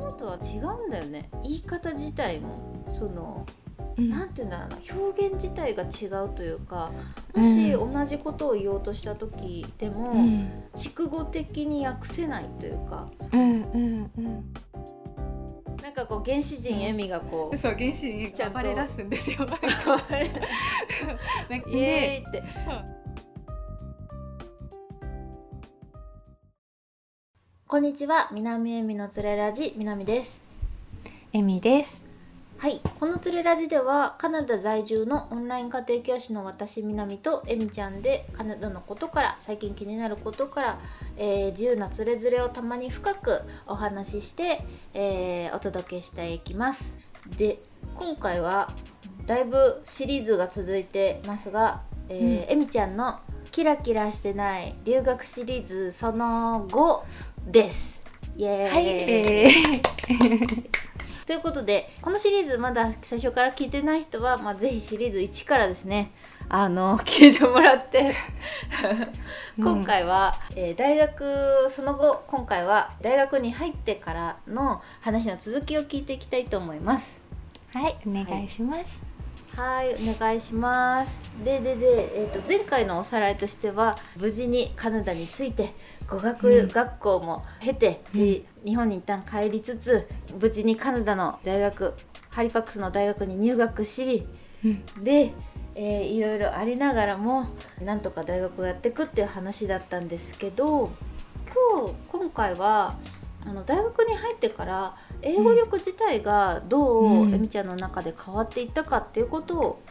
もとは違うんだよね。言い方自体も。そのうん。なんて言うんだろうな。表現自体が違うというかもし同じことを言おうとした時でも、うん。筑語的に訳せないというか、うんうんうん。なんかこう原始人エミがこう、そう原始にちゃんと暴れ出すんですよ。なんかイエーイって。そうこんにちは南エミのつれラジ南です。エミです。はいこのつれラジではカナダ在住のオンライン家庭教師の私南とエミちゃんでカナダのことから最近気になることから、えー自由なつれづれをたまに深くお話しして、えーお届けしていきます。で今回はだいぶシリーズが続いてますが、えーエミちゃんのキラキラしてない留学シリーズその後です。イエーイ、はい、え ということでこのシリーズまだ最初から聞いてない人は、まあ、ぜひシリーズ1からですねあの 聞いてもらって。今回は、えー大学その後今回は大学に入ってからの話の続きを聞いていきたいと思います。ーはいお願いします、はいお願いします。ででで、えー、と前回のおさらいとしては無事にカナダに着いて語学うん。学校も経て、じ日本に一旦帰りつつ無事にカナダの大学ハリファックスの大学に入学しうん。で、えーいろいろありながらもなんとか大学をやっていくっていう話だったんですけど今日今回はあの大学に入ってから英語力自体がどう、うん。えみちゃんの中で変わっていったかっていうことを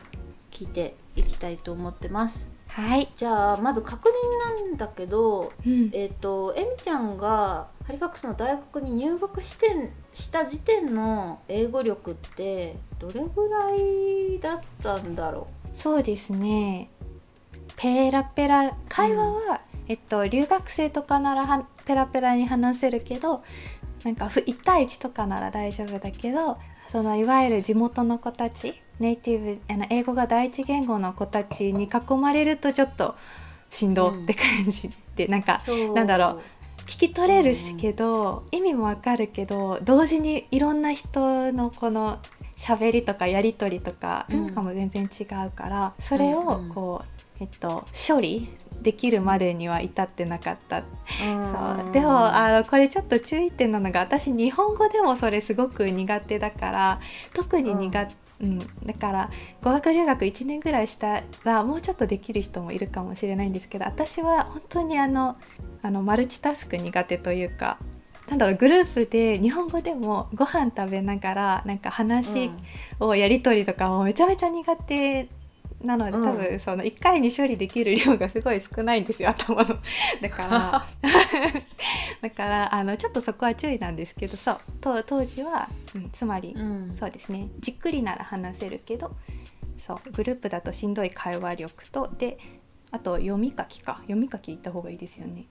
聞いていきたいと思ってます。はい、じゃあまず確認なんだけど、うん。えっ、とえみちゃんがハリファックスの大学に入学してした時点の英語力ってどれぐらいだったんだろそうですね。ペラペラ。会話は、えっと留学生とかならはペラペラに話せるけどなんかふ1対1とかなら大丈夫だけどそのいわゆる地元の子たちネイティブあの英語が第一言語の子たちに囲まれるとちょっとしんどって感じで、なんうかそう。なんだろう聞き取れるしけど、意味もわかるけど同時にいろんな人のこの喋りとかやり取りとかうん。文化も全然違うから、それをうんうん。こう、えっと、処理できるまでには至ってなかった、そう。でもあのこれちょっと注意点なのが私日本語でもそれすごく苦手だから特に苦手、うんだから語学留学1年ぐらいしたらもうちょっとできる人もいるかもしれないんですけど私は本当にあのあのマルチタスク苦手というかなんだろうグループで日本語でもご飯食べながらなんか話をやり取りとかもめちゃめちゃ苦手なので、うん。多分その1回に処理できる量がすごい少ないんですよ頭の。だから だからあのちょっとそこは注意なんですけどそう当当時は、うん、つまり、うん。そうですね。じっくりなら話せるけどそうグループだとしんどい会話力とであと読み書きか。読み書き行った方がいいですよね。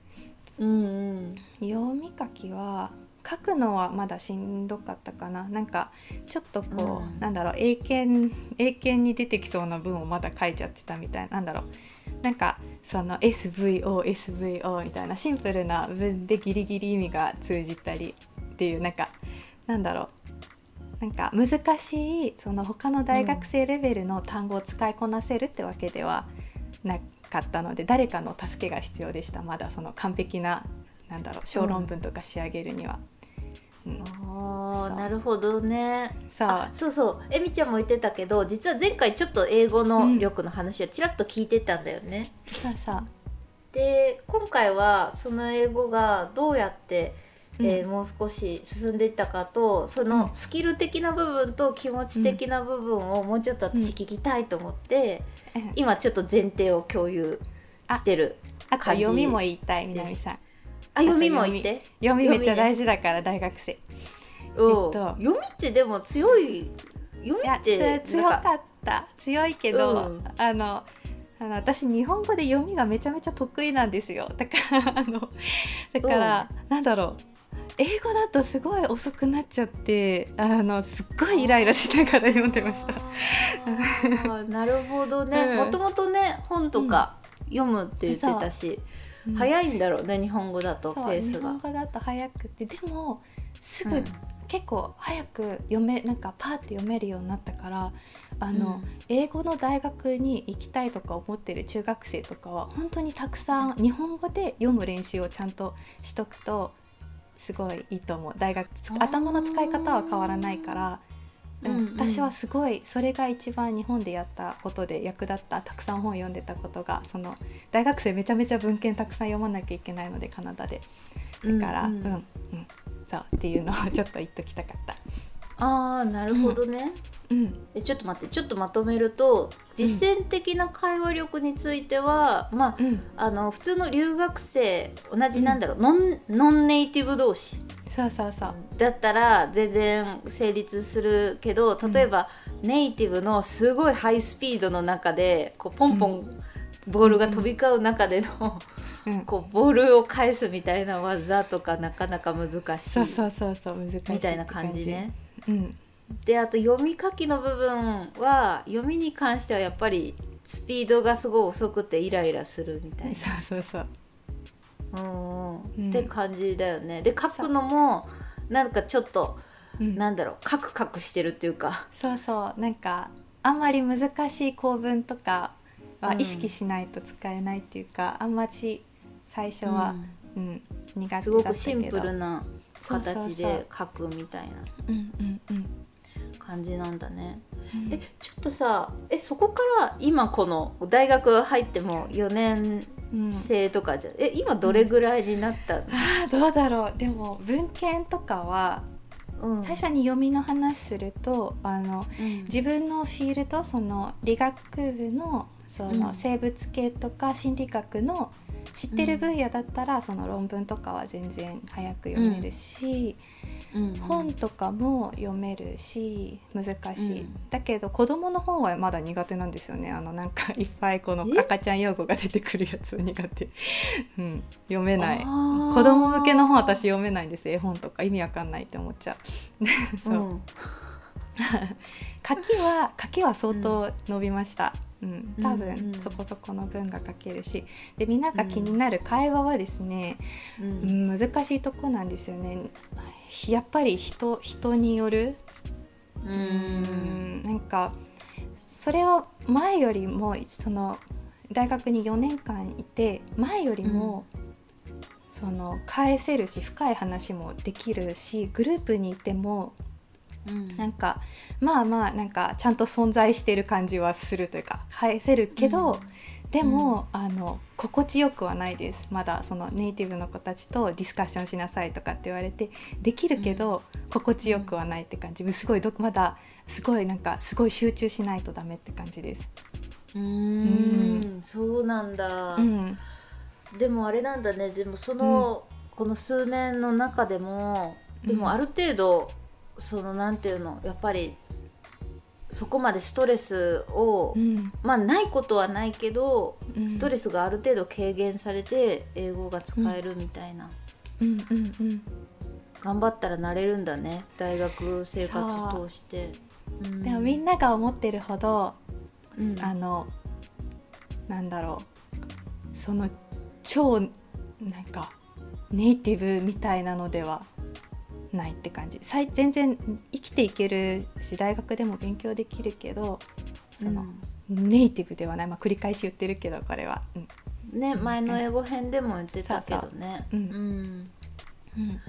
うんうん。読み書きは書くのはまだしんどかったかな。なんかちょっとこう、うん。なんだろう英検英検に出てきそうな文をまだ書いちゃってたみたいな。なんだろう。なんかその SVOSVO みたいなシンプルな文でギリギリ意味が通じたりっていうなんかなんだろう。なんか難しいその他の大学生レベルの単語を使いこなせるってわけではなかったので誰かの助けが必要でした。まだその完璧ななんだろう小論文とか仕上げるには。うんそうあーなるほどね。そう。あそうそう。えみちゃんも言ってたけど実は前回ちょっと英語の力の話はちらっと聞いてたんだよね、そうそう。で今回はその英語がどうやって、えーうんもう少し進んでいったかとそのスキル的な部分と気持ち的な部分をもうちょっと私聞きたいと思って、うん。今ちょっと前提を共有してるあと感じ。読みも言いたい南さんあ読みも言って。読みめっちゃ大事、事だから大学生。う。んえっと。読みってでも強い読みってつ強かった。強いけど、うん。あのあの私日本語で読みがめちゃめちゃ得意なんですよ。だからあのだから、なんだろう。英語だとすごい遅くなっちゃってあのすっごいイライラしながら読んでました。なるほどね。うん。もともとね本とか読むって言ってたし、早いんだろうね日本ごだとペースが。本語だと早くてでもすぐうん。結構早く読めなんかパーって読めるようになったからあの、うん。英語の大学に行きたいとか思ってる中学生とかは本当にたくさん日本語で読む練習をちゃんとしとくとすごいいいと思う。大学頭の使い方は変わらないから、うんうん。うん私はすごいそれが一番日本でやったことで役立ったたくさん本読んでたことがその大学生めちゃめちゃ文献たくさん読まなきゃいけないのでカナダで。だからうんん、うんそうっていうのをちょっと言っときたかった。ああなるほどね、うん。えちょっと待ってちょっとまとめると実践的な会話力については、まあうん、あの普通の留学生同じなんだろう、ノンノンネイティブ同士そうそうそう。だったら全然成立するけど例えば、ネイティブのすごいハイスピードの中でこうポンポンボールが飛び交う中での、うん、こうボールを返すみたいな技とかなかなか難しい。そうそうそうそう難しいみたいな感じね。うん。であと読み書きの部分は読みに関してはやっぱりスピードがすごい遅くてイライラするみたいな。そうそうそううんうん。うんって感じだよね。で書くのもなんかちょっとうん。なんだろう。カクカクしてるっていうか。そうそう。なんかあんまり難しい構文とかはうん意識しないと使えないっていうか、あんまり最初は、うん。苦手だすど。ごくシンプルな形で書くみたいなうんうんうん。感じなんだね。うん。えちょっとさえそこから今この大学入っても4年うん。生とかじゃ、え今どれぐらいになった？の、あーどうだろう。でも文献とかはうん。最初に読みの話するとあのうん。自分のフィールドその理学部のそのうん。生物系とか心理学の知ってる分野だったら、その論文とかは全然早く読めるし、うん。本とかも読めるし難しい、うん。だけど子供の本はまだ苦手なんですよね。あのなんかいっぱいこのえ？赤ちゃん用語が出てくるやつ苦手、うん、読めない。子供向けの本私読めないんです絵本とか意味わかんないって思っちゃう。そう、うん。書きは書きは相当伸びました、うん。多分そこそこの文が書けるし。でみんなが気になる会話はですね、ううん。ん難しいとこなんですよね。やっぱり人人による。ううん。んなんかそれは前よりもその大学に4年間いて前よりも、その返せるし深い話もできるしグループにいてもうん。なんかまあまあなんかちゃんと存在している感じはするというか返せるけど、うん。でも、あの心地よくはないです。まだそのネイティブの子たちとディスカッションしなさいとかって言われてできるけど、心地よくはないって感じ。すごいどまだすごいなんかすごい集中しないとダメって感じです。うーん。そうなんだ、うん。でもあれなんだね。でもその、この数年の中でもでうん。もある程度、そのなんていうのやっぱりそこまでストレスを、うん。まあないことはないけど、うん。ストレスがある程度軽減されて英語が使えるみたいな、うんうんうん。頑張ったらなれるんだね。大学生活通して。うん。でもみんなが思ってるほど、うん。あのなんだろう。その超なんかネイティブみたいなのではないって感じ。全然生きていけるし大学でも勉強できるけどその、ネイティブではない、まあ、繰り返し言ってるけどこれは、うん。うん。ね前の英語編でも言ってたけどね。そうん。うん。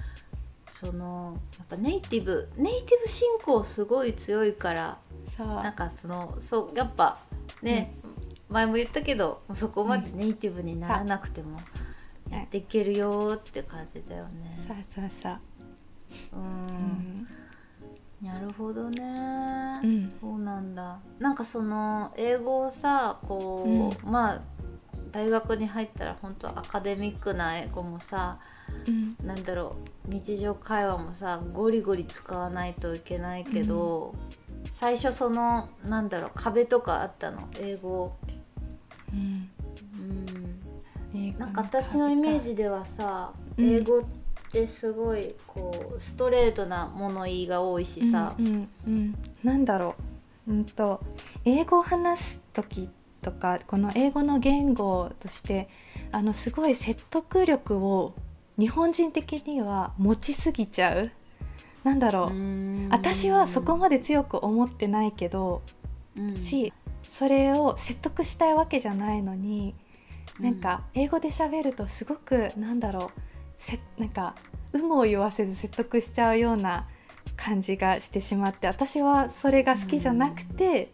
そのやっぱネイティブネイティブ信仰すごい強いからなんかそのそうやっぱね、前も言ったけどそこまでネイティブにならなくてもう。んやっていけるよって感じだよね。そうそうそう、ううん。ん、なるほどね、うん。そうなんだ。なんかその英語をさこう、まあ大学に入ったら本当アカデミックな英語もさうん。なんだろう日常会話もさゴリゴリ使わないといけないけど、最初そのなんだろう壁とかあったの？英語、うん。うん、なんか私のイメージではさ、うん。英語ってすごいこうストレートな物言いが多いしさ、うんうんうん、なんだろう、うんと英語を話す時とかこの英語の言語としてあのすごい説得力を日本人的には持ちすぎちゃう。なんだろう。私はそこまで強く思ってないけど、しそれを説得したいわけじゃないのになんか英語で喋るとすごくなんだろうせなんか有無を言わせず説得しちゃうような感じがしてしまって私はそれが好きじゃなくて、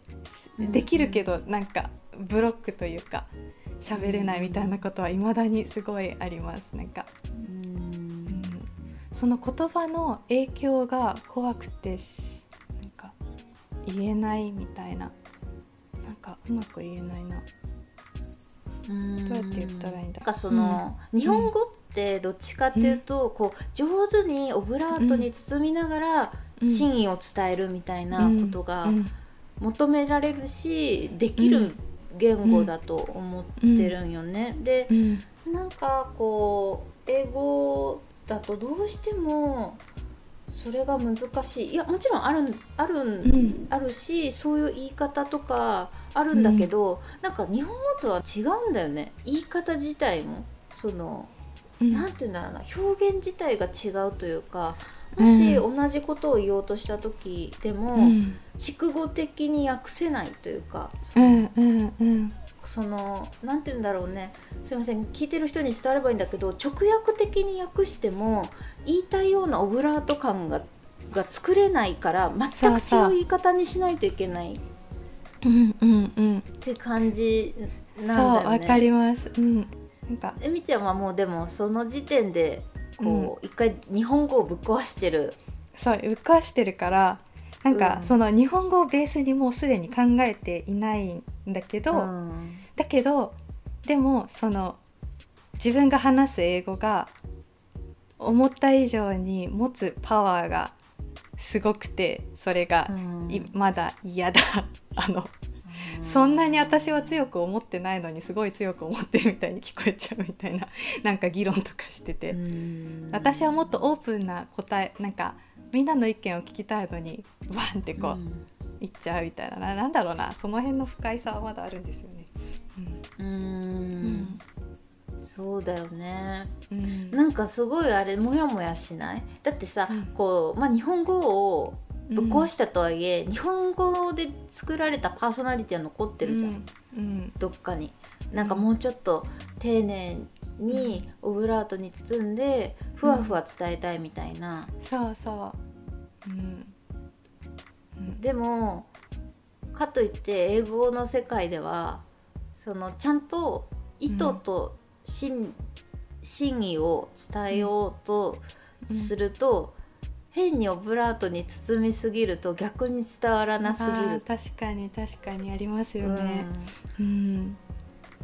できるけどなんかブロックというか喋れないみたいなことはいまだにすごいあります。なんか、うん、その言葉の影響が怖くてなんか言えないみたいな。なんかうまく言えないな。どうやって言ったらいいんだなんかその、うん、日本語ってどっちかっていうと、うん、こう上手にオブラートに包みながら真意を伝えるみたいなことが求められるしできる言語だと思ってるんよね。で、なんかこう英語だとどうしてもそれが難しい。いやもちろんあるある、うん、あるしそういう言い方とかあるんだけど、うん、なんか日本語とは違うんだよね。言い方自体も。その、うん、なんて言うんだろうな表現自体が違うというかもし同じことを言おうとした時でも、うん、筑語的に訳せないというかその,、うんうん。そのなんて言うんだろうね。すいません聞いてる人に伝わればいいんだけど直訳的に訳しても言いたいようなオブラート感がが作れないから全く違う言い方にしないといけない。うんうんうん。って感じなんだよね。そうわかります。うん。なんか。えみちゃんはもうでもその時点でこう、一回日本語をぶっ壊してる。そうぶっ壊してるからなんか、その日本語をベースにもうすでに考えていないんだけど、うん、だけどでもその自分が話す英語が思った以上に持つパワーがすごくてそれが、うん、まだ嫌だ。あの、うん、そんなに私は強く思ってないのにすごい強く思ってるみたいに聞こえちゃうみたいななんか議論とかしてて、うん、私はもっとオープンな答えなんかみんなの意見を聞きたいのにバンってこう、言っちゃうみたいな。なんだろうなその辺の不快さはまだあるんですよね。うん。そうだよね、うん、なんかすごいあれモヤモヤしない？だってさ、うん、こう、まあ、日本語をぶっ壊したとはいえ、うん、日本語で作られたパーソナリティは残ってるじゃん、うん、どっかに。なんかもうちょっと丁寧にオブラートに包んでふわふわ伝えたいみたいな。そうそう、うん。でもかといって英語の世界ではそのちゃんと意図と真,、真意を伝えようとすると、変にオブラートに包みすぎると逆に伝わらなすぎる。確かに確かに。ありますよね、うん、うん、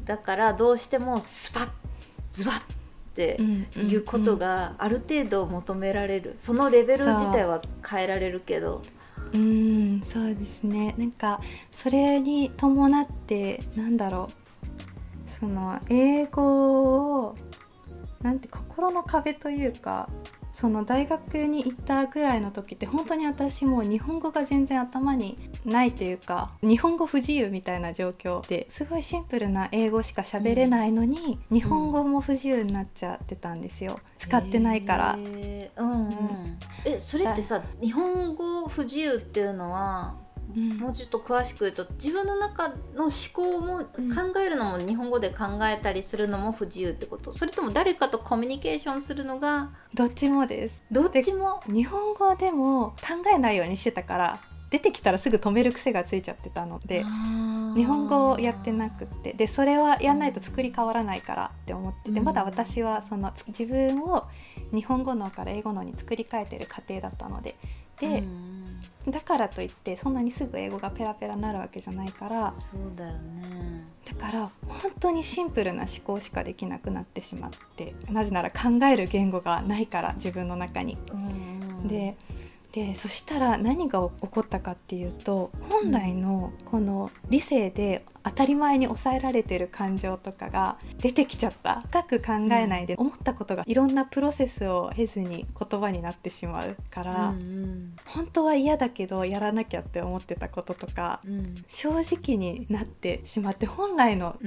だからどうしてもスパッズバッっていうことがある程度求められる。そのレベル自体は変えられるけど。うんそうですね。なんかそれに伴ってなんだろう。その英語をなんて心の壁というかその大学に行ったぐらいの時って本当に私も日本語が全然頭にないというか日本語不自由みたいな状況ですごいシンプルな英語しか喋れないのに、うん、日本語も不自由になっちゃってたんですよ。使ってないから。えー、うん、うん、えそれってさ日本語不自由っていうのはうん、もうちょっと詳しく言うと自分の中の思考も考えるのも日本語で考えたりするのも不自由ってこと。それとも誰かとコミュニケーションするのがどっちもです。どっちも？日本語でも考えないようにしてたから出てきたらすぐ止める癖がついちゃってたので日本語をやってなくって。でそれはやんないと作り変わらないからって思ってて、まだ私はその自分を日本語脳から英語脳に作り変えてる過程だったので。で、だからといってそんなにすぐ英語がペラペラなるわけじゃないからそうだよねだから本当にシンプルな思考しかできなくなってしまってなぜなら考える言語がないから自分の中に。ででそしたら何が起こったかっていうと本来のこの理性で当たり前に抑えられてる感情とかが出てきちゃった。深く考えないで、思ったことがいろんなプロセスを経ずに言葉になってしまうから、うんうん、本当は嫌だけどやらなきゃって思ってたこととか、うん、正直になってしまって本来の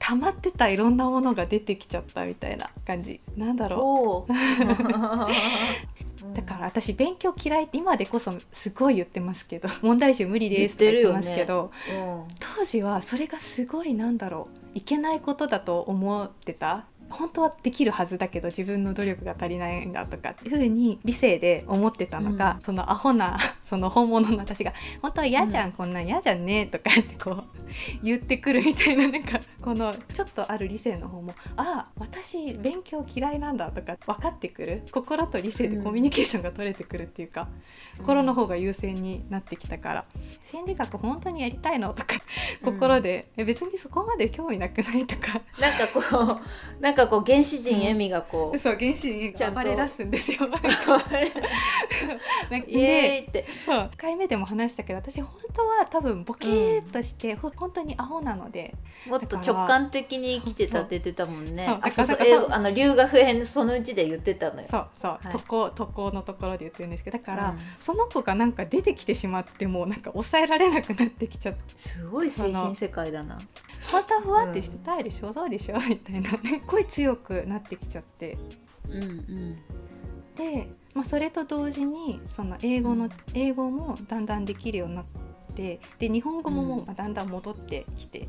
溜まってたいろんなものが出てきちゃったみたいな感じ。なんだろう だから私勉強嫌い今でこそすごい言ってますけど。問題集無理ですって言ってますけど、うん。当時はそれがすごいなんだろう。いけないことだと思ってた本当はできるはずだけど自分の努力が足りないんだとかっていうふうに理性で思ってたのが、うん。そのアホな その本物の私が「本当は嫌じゃん、うん。こんなん嫌じゃんね」とかってこう 言ってくるみたいななんかこのちょっとある理性の方も「ああ私勉強嫌いなんだ」とか分かってくる。心と理性でコミュニケーションが取れてくるっていうか、心の方が優先になってきたから「心理学本当にやりたいの?」とか心で、え別にそこまで興味なくないとか。なんかこうなんかこう原始人エミがこう、そう原始人ちゃん暴れ出すんですよ。なんかイエーイって。そう。1回目でも話したけど私本当は多分ボケーっとして、ほ本当にアホなので。もっと直感的に生きてたって言ってたもんね。そうあそうそう。あの留学編そのうちで言ってたのよ。そうそう、はい。渡航渡航のところで言ってるんですけどだから、うん。その子がなんか出てきてしまってもうなんか抑えられなくなってきちゃって。すごい精神世界だな。本当はふわってしてたいでしょ、そうでしょ？みたいな。すっごい強くなってきちゃって。うんうん。で、まあ、それと同時にその英語の英語もだんだんできるようになってで日本語ももうまあだんだん戻ってきて、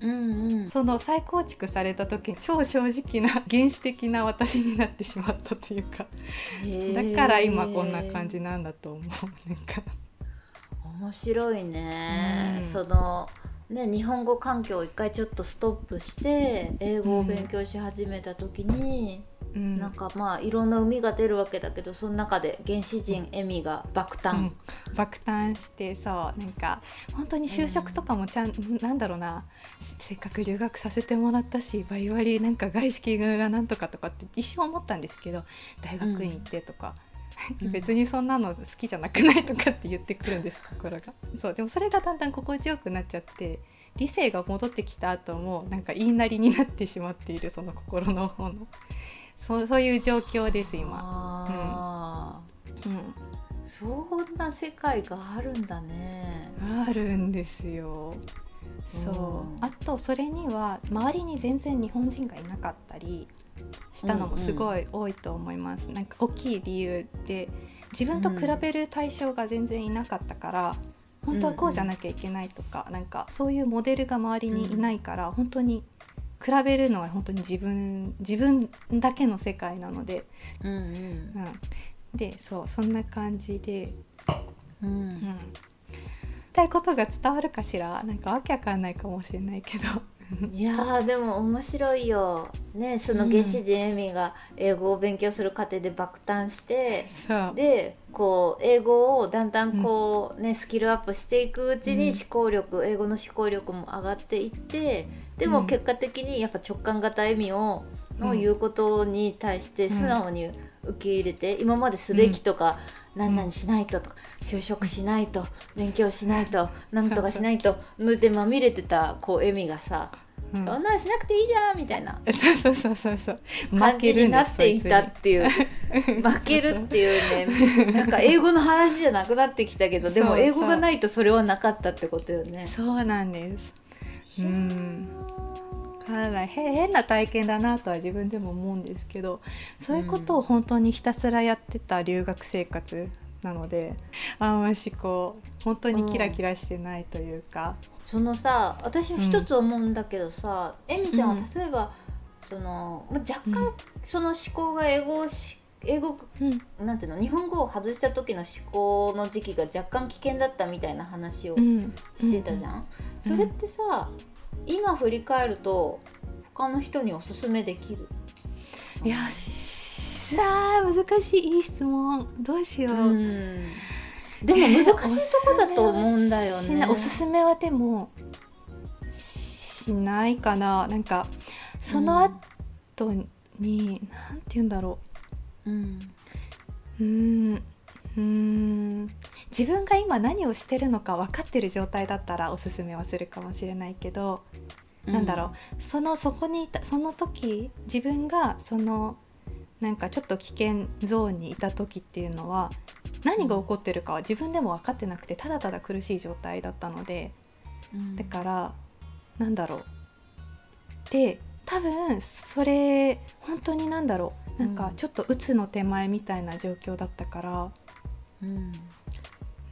うんうん。その再構築された時超正直な原始的な私になってしまったというか。だから今こんな感じなんだと思う。なんか。面白いね、うん。そのね日本語環境を一回ちょっとストップして英語を勉強し始めた時に、うん。なんかまあいろんな海が出るわけだけどその中で原始人エミが爆う誕ん、爆誕してそうなんか本当に就職とかもちゃん、なんだろうな。せせっかく留学させてもらったしバリバリなんか外資系がなんとかとかって一瞬思ったんですけど大学院行ってとか、うん別にそんなの好きじゃなくないとかって言ってくるんです 心が。そうでもそれがだんだん心地よくなっちゃって理性が戻ってきた後もなんか言いなりになってしまっているその心の方の。そうそういう状況です今。あー。うん。そんな世界があるんだね。あるんですよ。そう。うん。あとそれには周りに全然日本人がいなかったりしたのもすごい多いと思います。なんか大きい理由で自分と比べる対象が全然いなかったから、本当はこうじゃなきゃいけないとか、なんかそういうモデルが周りにいないから、本当に比べるのは本当に自分自分だけの世界なので、うんうん、でそうそんな感じで。うん、ううん。たいことが伝わるかしら？なんかわけわかんないかもしれないけどいやーでも面白いよ。ねその原始人エミが英語を勉強する過程で爆誕して、そう。でこう英語をだんだんこうね、スキルアップしていくうちにうん。思考力、英語の思考力も上がっていってでもうん。結果的にやっぱ直感型エミをのうん。言うことに対して素直に受け入れて、今まですべきとか、何々しないととか就職しないと勉強しないと なんとかしないとぬでまみれてたこうエミがさうん。そんなんしなくていいじゃんみたいな。そうそうそうそうそう。感じになっていたっていう。負けるっていうね なんか英語の話じゃなくなってきたけどでも英語がないとそれはなかったってことよね。そうなんです。うんかなりへ変な体験だなとは自分でも思うんですけどそういうことを本当にひたすらやってた留学生活なのであんましこう本当にキラキラしてないというか、そのさ私は一つ思うんだけどさ、えみちゃんはうん。例えば、そのま若干、うん。その思考が英語をし英語うん。なんていうの日本語を外した時の思考の時期が若干危険だったみたいな話をうん、してたじゃん、うん。それってさ今振り返ると他の人におすすめできる？いやしさあ難しいいい質問。どうしよう、うん。でも難しいとこだと思うんだよね。しなおすすめはでもしないかな。なんかその後に、なんて言うんだろう。ん。ううーんうーん自分が今何をしてるのか分かってる状態だったらおすすめはするかもしれないけど、なんだろう。そのそこにいたその時自分がそのなんかちょっと危険ゾーンにいた時っていうのは何が起こってるかは自分でも分かってなくてただただ苦しい状態だったのでうん。だからなんだろう。で多分それ本当になんだろう。なんかちょっと鬱の手前みたいな状況だったからうん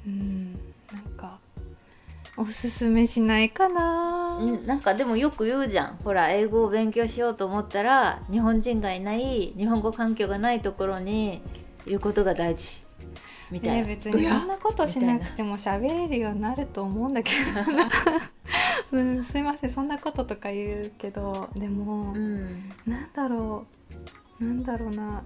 うんなんかおすすめしないかな、うんなんかでもよく言うじゃん。ほら英語を勉強しようと思ったら日本人がいない日本語環境がないところにいることが大事。みたいな、え別にそんなことしなくても喋れるようになると思うんだけどな、うん、すいませんそんなこととか言うけどでも、うん。なんだろう。なんだろうな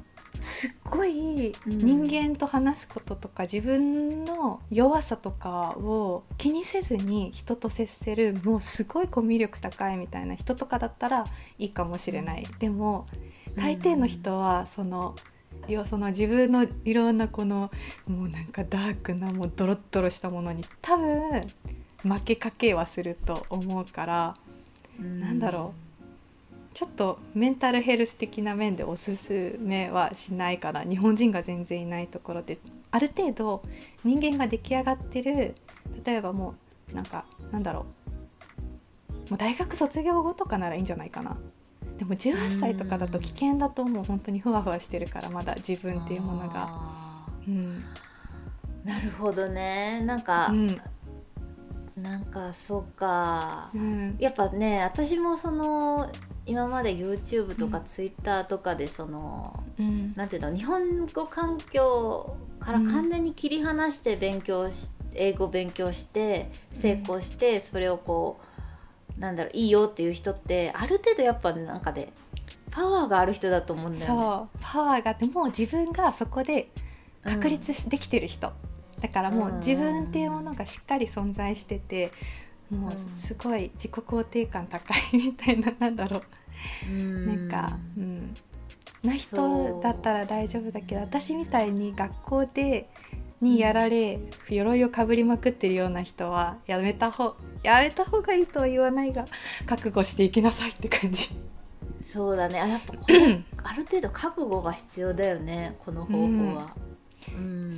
すっごいうん人間と話すこととか、自分の弱さとかを気にせずに人と接せるもうすごいコミュ力高いみたいな人とかだったらいいかもしれない、でも大抵の人はその、要はその自分のいろんなこのもうなんかダークなもうドロッドロしたものに多分負けかけはすると思うから。なんだろちょっとメンタルヘルス的な面でおすすめはしないかな。日本人が全然いないところである程度人間が出来上がってる例えばもうなんかなんだろうもう大学卒業後とかならいいんじゃないかな。でも18歳とかだと危険だと思う。本当にふわふわしてるからまだ自分っていうものが。あうん。ー。なるほどね。なんか、うんなんかそうか。うん。やっぱね私もその今まで YouTube とかうん。Twitter とかでその、うん。なんていうの日本語環境から完全に切り離して勉強し、英語勉強して成功して、それをこうなんだろういいよっていう人ってある程度やっぱなんかでパワーがある人だと思うんだよね。そう。パワーがあってもう自分がそこで確立しできてる人、だからもう自分っていうものがしっかり存在しててもううんすごい自己肯定感高いみたいななんだろう、うん。なんか、うん、な人だったら大丈夫だけど私みたいに学校でにやられ鎧をかぶりまくってるような人はやめた方やめた方がいいとは言わないが覚悟していきなさいって感じ。そうだね。あやっぱこれ ある程度覚悟が必要だよねこの方法は。うん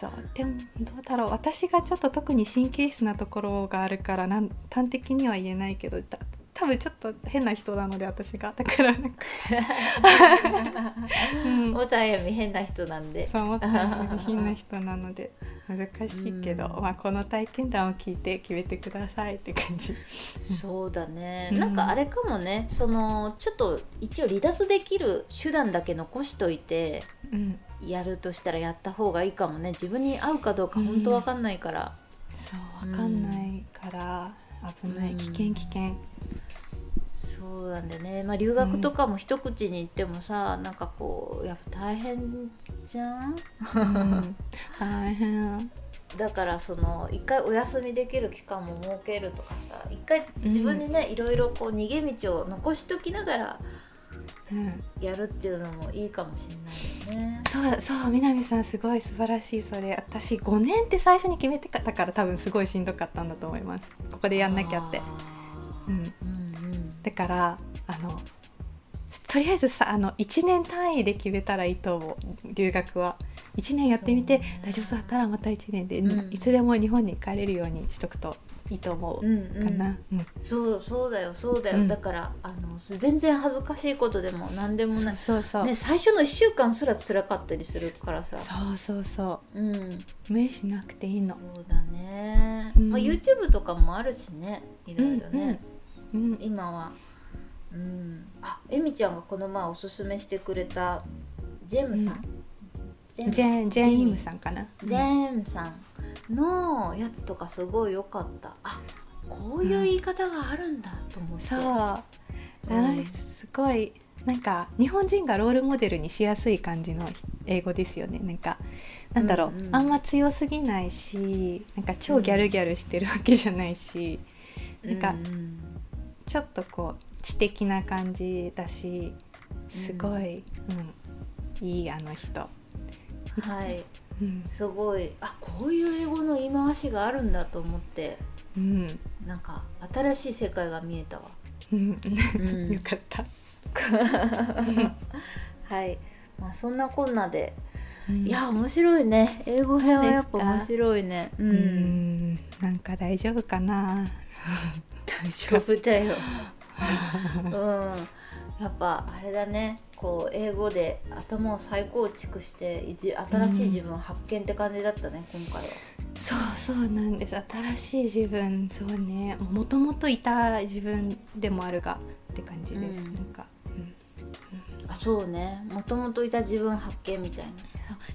そう。でもどうだろう。私がちょっと特に神経質なところがあるからなん端的には言えないけどた多分ちょっと変な人なので私が。だからなんか、うん、太田あやみ変な人なんで。そう思った変な人なので。難しいけど、うん。まあ、この体験談を聞いて決めてくださいって感じ。そうだね、うん。なんかあれかもね。そのちょっと一応離脱できる手段だけ残しといて。うん、やるとしたらやった方がいいかもね。自分に合うかどうか本当わかんないから、そうわかんないから。危ない、うん。危険危険。そうなんだよね、まあ、留学とかも一口に言ってもさ、なんかこうやっぱ大変じゃん？うん、大変。だからその一回お休みできる期間も設けるとかさ一回自分にね、いろいろこう逃げ道を残しときながらうん。やるっていうのもいいかもしれないよね。そうそう南さんすごい素晴らしいそれ。私5年って最初に決めてたから多分すごいしんどかったんだと思います。ここでやんなきゃって。あ、うん、ーうんうん。だからあのとりあえずさあの1年単位で決めたらいいと思う留学は1年やってみて、大丈夫だったらまた1年で、うん。いつでも日本に帰れるようにしとくといいと思うかな、うんそうそうだよそうだよ、うん。だからあの全然恥ずかしいことでも何でもない、そうそう、ね、最初の1週間すら辛かったりするからさ。そうそうそう。ん。う無理しなくていいの。そうだね、うん。まあ、YouTube とかもあるしねいろいろね、うんうん。今は。うん。あえみちゃんがこの前おすすめしてくれたジェームさん、ジェジェンジェン・イムんさんかな？ジェームさん。のやつとかすごい良かった。あこういう言い方があるんだと思って、そう。あの人すごいなんか日本人がロールモデルにしやすい感じの英語ですよね。なんかなんだろう、うんうん。あんま強すぎないしなんか超ギャルギャルしてるわけじゃないし、なんかうん。ちょっとこう知的な感じだしすごい、うんいいあの人、はい。うん。すごい。あこういう英語の言い回しがあるんだと思って。うん。なんか新しい世界が見えたわ、うん。うん。よかった、はい。まあそんなこんなで、うん。いや面白いね。英語編はやっぱ面白いね。う、うんん。なんか大丈夫かな？大丈夫だよ。うんやっぱあれだね。こう英語で頭を再構築して新しい自分を発見って感じだったね、今回は。そうそうなんです。新しい自分。そうね。もともといた自分でもあるがって感じです、うん。なんか、うん。あそうね。もともといた自分発見みたいな。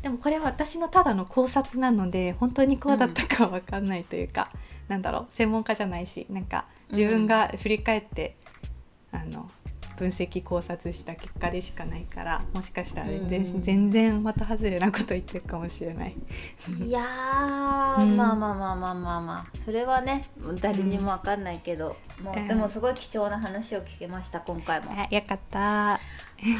でもこれは私のただの考察なので本当にこうだったかわかんないというか、なんだろう。専門家じゃないしなんか自分が振り返って、あの分析考察した結果でしかないからもしかしたら全然,、うん全然また外れなこと言ってるかもしれない。いやー、うんまあまあまあまあまあまあそれはね誰にもわかんないけど、もううんでもすごい貴重な話を聞けました今回も。あよかった。は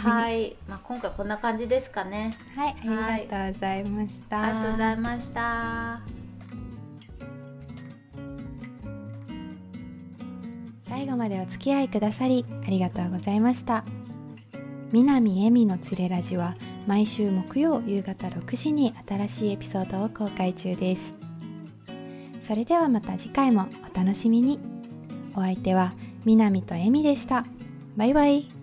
はい、まあ、今回こんな感じですかね。い、ありがとうございました。ありがとうございました。最後までお付き合いくださりありがとうございました。南恵美のつれラジは毎週木曜夕方6時に新しいエピソードを公開中です。それではまた次回もお楽しみに。お相手は南と恵美でした。バイバイ。